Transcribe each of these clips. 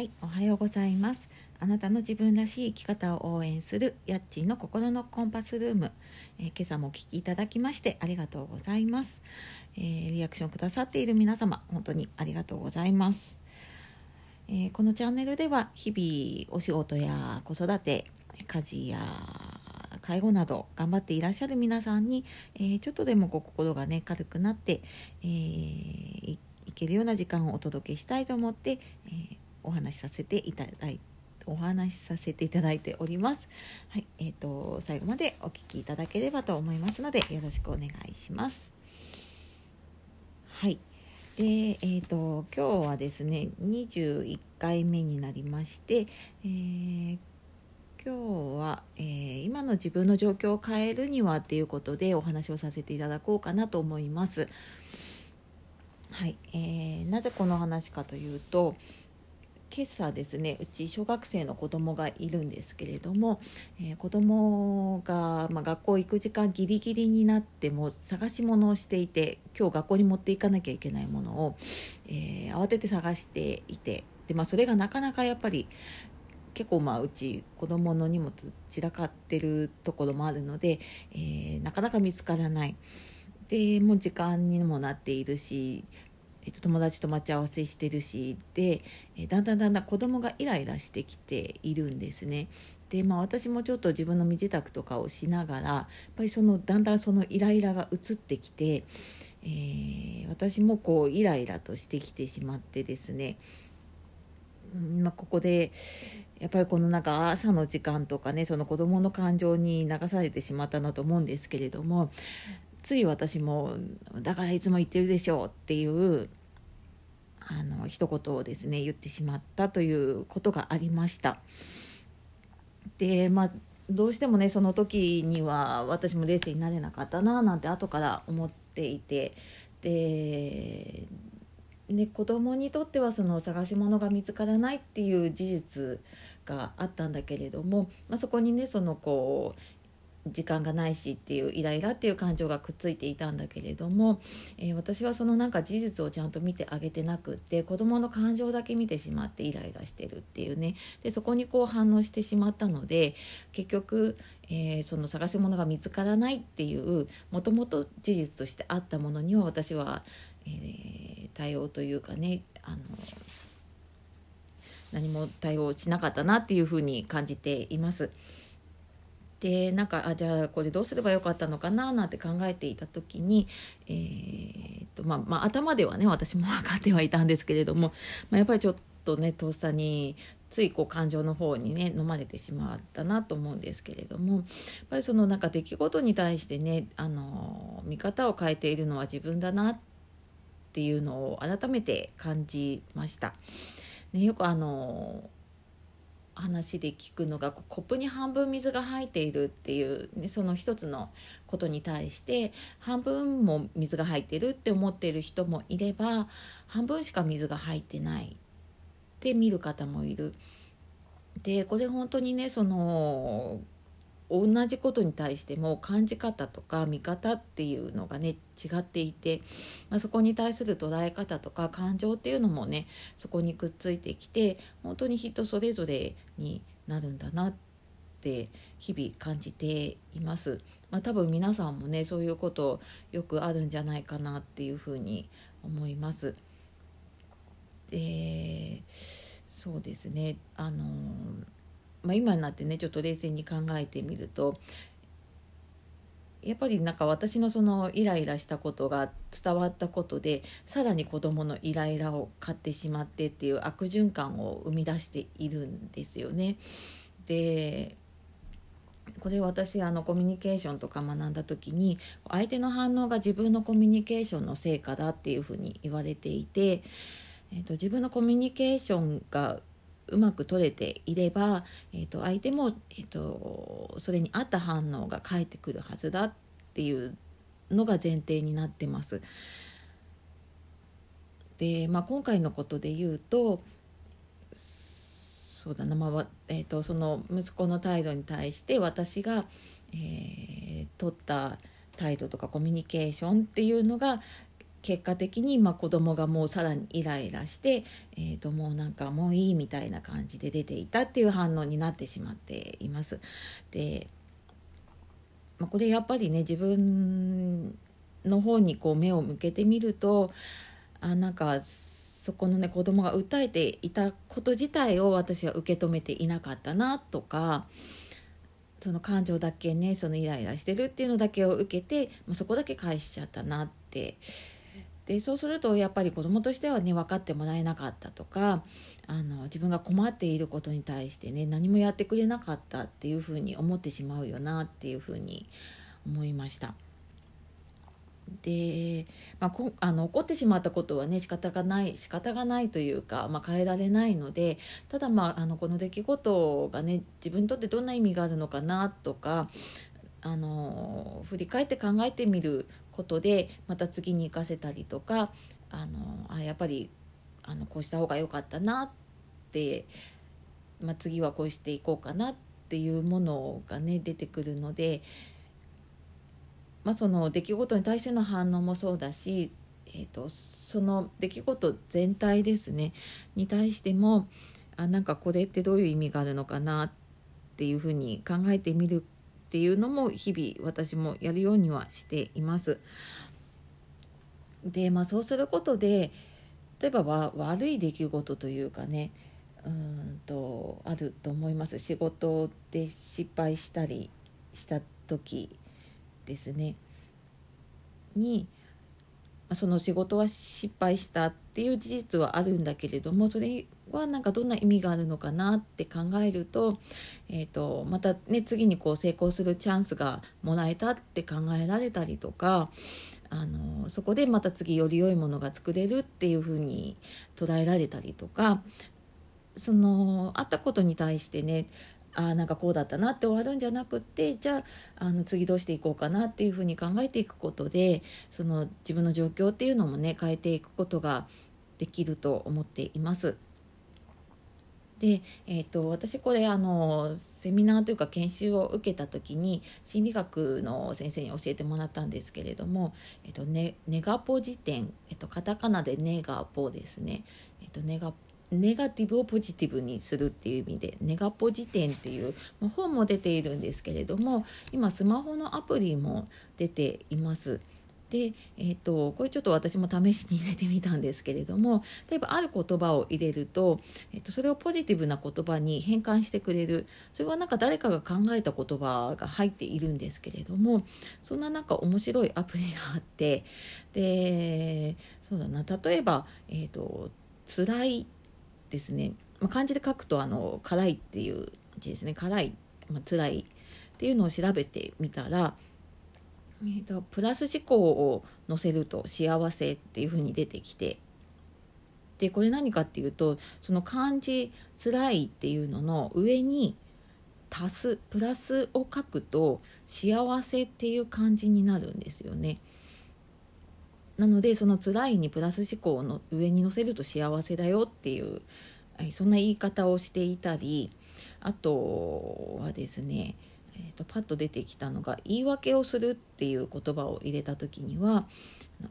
はい、おはようございます。あなたの自分らしい生き方を応援するヤッチーの心のコンパスルーム、えー今朝もお聞きいただきましてありがとうございます、えーリアクションくださっている皆様本当にありがとうございます、えーこのチャンネルでは日々お仕事や子育て家事や介護など頑張っていらっしゃる皆さんに、えちょっとでもこ心がね軽くなって、えーいいけるような時間をお届けしたいと思って、えーお話しさせていただいてお話しさせていただいております。はい、えっ、と最後までお聞きいただければと思いますのでよろしくお願いします。はい。で、えっ、と今日はですね21回目になりまして、えー今日は、えー今の自分の状況を変えるにはっていうことでお話をさせていただこうかなと思います。はい、えーなぜこの話かというと今朝ですねうち小学生の子供がいるんですけれども、えー子供が、まあ、学校行く時間ギリギリになっても探し物をしていて今日学校に持っていかなきゃいけないものを、えー慌てて探していてで、まあ、それがなかなかやっぱり結構まあうち子供の荷物散らかってるところもあるので、えーなかなか見つからない。でもう時間にもなっているし、えっと、友達と待ち合わせしてるしで、えだんだんだんだん子供がイライラしてきているんですね。でまあ、私もちょっと自分の身支度とかをしながらやっぱりそのだんだんそのイライラが移ってきて、えー私もこうイライラとしてきてしまってですねまあ、ここでやっぱりこのなんか朝の時間とかねその子どもの感情に流されてしまったなと思うんですけれどもつい私も「だからいつも言ってるでしょう」っていうあの一言をですね言ってしまったということがありました。でまあどうしてもねその時には私も冷静になれなかったななんて後から思っていてでね、子供にとってはその探し物が見つからないっていう事実があったんだけれども、まあ、そこにねそのこう時間がないしっていうイライラっていう感情がくっついていたんだけれども、えー私はそのなんか事実をちゃんと見てあげてなくって子供の感情だけ見てしまってイライラしてるっていうねでそこにこう反応してしまったので結局、えーその探し物が見つからないっていうもともと事実としてあったものには私は、えー対応というかねあの何も対応しなかったなっていうふうに感じています。でなんかあじゃあこれどうすればよかったのかななんて考えていた時に、えーっとまあまあ、頭ではね私も分かってはいたんですけれども、まあ、やっぱりちょっとねとっさについこう感情の方にね飲まれてしまったなと思うんですけれどもやっぱりそのなんか出来事に対してねあの見方を変えているのは自分だなっていうのを改めて感じました。ね、よくあの話で聞くのがコップに半分水が入っているっていう、ね、その一つのことに対して半分も水が入ってるって思ってる人もいれば半分しか水が入ってないって見る方もいる。でこれ本当にねその同じことに対しても感じ方とか見方っていうのがね違っていて、まあ、そこに対する捉え方とか感情っていうのもねそこにくっついてきて本当に人それぞれになるんだなって日々感じています。まあ、多分皆さんもねそういうことよくあるんじゃないかなっていうふうに思います。でそうですねあのまあ、今になってねちょっと冷静に考えてみるとやっぱりなんか私のそのイライラしたことが伝わったことでさらに子どものイライラを買ってしまってっていう悪循環を生み出しているんですよね。でこれ私あのコミュニケーションとか学んだ時に相手の反応が自分のコミュニケーションの成果だっていうふうに言われていて、えー、と自分のコミュニケーションがうまく取れていれば、えー、と相手も、えー、とそれに合った反応が返ってくるはずだっていうのが前提になってます。で、まあ、今回のことで言うとそうだな、まあえー、とその息子の態度に対して私が、えー取った態度とかコミュニケーションっていうのが結果的にまあ子供がもうさらにイライラして、えー、ともうなんかもういいみたいな感じで出ていたっていう反応になってしまっています。で、まあ、これやっぱりね自分の方にこう目を向けてみるとあなんかそこのね子供が訴えていたこと自体を私は受け止めていなかったなとかその感情だけねそのイライラしてるっていうのだけを受けてもうそこだけ返しちゃったなってでそうするとやっぱり子どもとしてはね分かってもらえなかったとかあの自分が困っていることに対してね何もやってくれなかったっていうふうに思ってしまうよなっていうふうに思いました。で、まあ、こあの起こってしまったことはね仕方がない仕方がないというか、まあ、変えられないのでただ、まあ、あのこの出来事がね自分にとってどんな意味があるのかなとかあの振り返って考えてみることでまた次に生かせたりとかあのあやっぱりあのこうした方が良かったなって、まあ、次はこうしていこうかなっていうものがね出てくるので、まあ、その出来事に対しての反応もそうだし、えーと、その出来事全体ですねに対してもあなんかこれってどういう意味があるのかなっていうふうに考えてみるっていうのも日々私もやるようにはしています。でまあそうすることで例えば悪い出来事というかねうんとあると思います仕事で失敗したりした時ですねにその仕事は失敗したっていう事実はあるんだけれどもそれはなんかどんな意味があるのかなって考えると,、えーと、またね次にこう成功するチャンスがもらえたって考えられたりとかあのそこでまた次より良いものが作れるっていうふうに捉えられたりとかそのあったことに対してねあなんかこうだったなって終わるんじゃなくってじゃああの次どうしていこうかなっていうふうに考えていくことでその自分の状況っていうのもね変えていくことができると思っています。で、えーと、私これあのセミナーというか研修を受けた時に心理学の先生に教えてもらったんですけれども、えーとネネガポ辞典、えーと、カタカナでネガポですね、えー、とネガネガティブをポジティブにするっていう意味でネガポ辞典っていう本も出ているんですけれども今スマホのアプリも出ています。で、えーと、これちょっと私も試しに入れてみたんですけれども例えばある言葉を入れると,、えーと、それをポジティブな言葉に変換してくれる。それはなんか誰かが考えた言葉が入っているんですけれどもそんななんか面白いアプリがあってでそうだな。例えば、えーと「辛い」ですね、まあ、漢字で書くとあの「辛い」っていう字ですね「辛い」まあ、辛いっていうのを調べてみたら「えーと、プラス思考を載せると幸せっていうふうに出てきてでこれ何かっていうとその漢字「辛い」っていうのの上に足すプラスを書くと幸せっていう感じになるんですよね。なのでその辛いにプラス思考の上に載せると幸せだよっていうそんな言い方をしていたりあとはですねえーと、パッと出てきたのが言い訳をするっていう言葉を入れた時には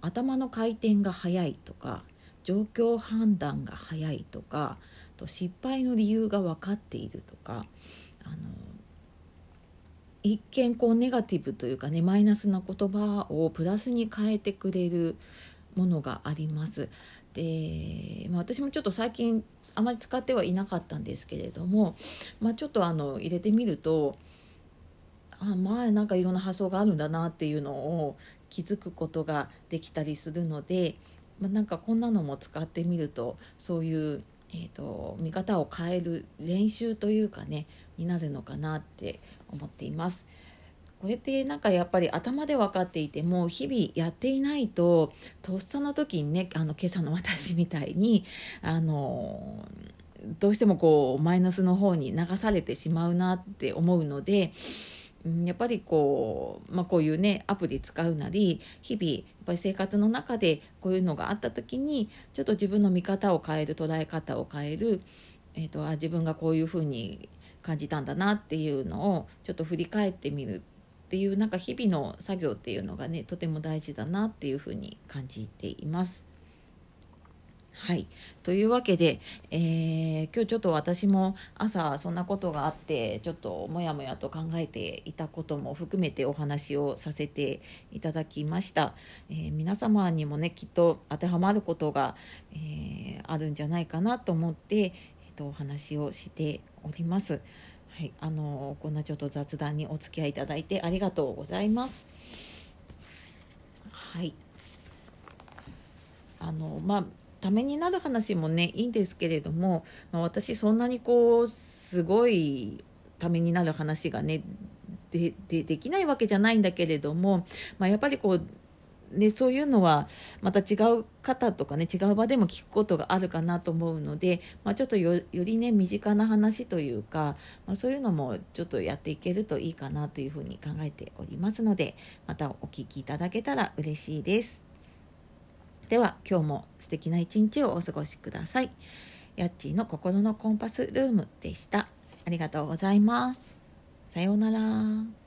頭の回転が速いとか状況判断が早いとかと失敗の理由が分かっているとかあの一見こうネガティブというかねマイナスな言葉をプラスに変えてくれるものがあります。で、まあ、私もちょっと最近あまり使ってはいなかったんですけれども、まあ、ちょっとあの入れてみるとあ前なんかいろんな発想があるんだなっていうのを気づくことができたりするので、まあ、なんかこんなのも使ってみるとそういう、えーと、見方を変える練習というかねになるのかなって思っています。これってなんかやっぱり頭で分かっていても日々やっていないととっさの時にねあの今朝の私みたいにあのどうしてもこうマイナスの方に流されてしまうなって思うのでやっぱりこう,、まあ、こういうねアプリ使うなり日々やっぱり生活の中でこういうのがあった時にちょっと自分の見方を変える捉え方を変える、えーと、あ自分がこういうふうに感じたんだなっていうのをちょっと振り返ってみるっていうなんか日々の作業っていうのがねとても大事だなっていうふうに感じています。はいというわけで、えー、今日ちょっと私も朝そんなことがあってちょっともやもやと考えていたことも含めてお話をさせていただきました、えー、皆様にもねきっと当てはまることが、えー、あるんじゃないかなと思って、えーと、お話をしております。はい、あのこんなちょっと雑談にお付き合いいただいてありがとうございます。はい。あのまあためになる話もねいいんですけれども、まあ、私そんなにこうすごいためになる話がねでできないわけじゃないんだけれども、まあ、やっぱりこうね、そういうのはまた違う方とかね違う場でも聞くことがあるかなと思うので、まあ、ちょっとよりね身近な話というか、まあ、そういうのもちょっとやっていけるといいかなというふうに考えておりますのでまたお聞きいただけたら嬉しいです。では今日も素敵な一日をお過ごしください。やっちーの心のコンパスルームでした。ありがとうございます。さようなら。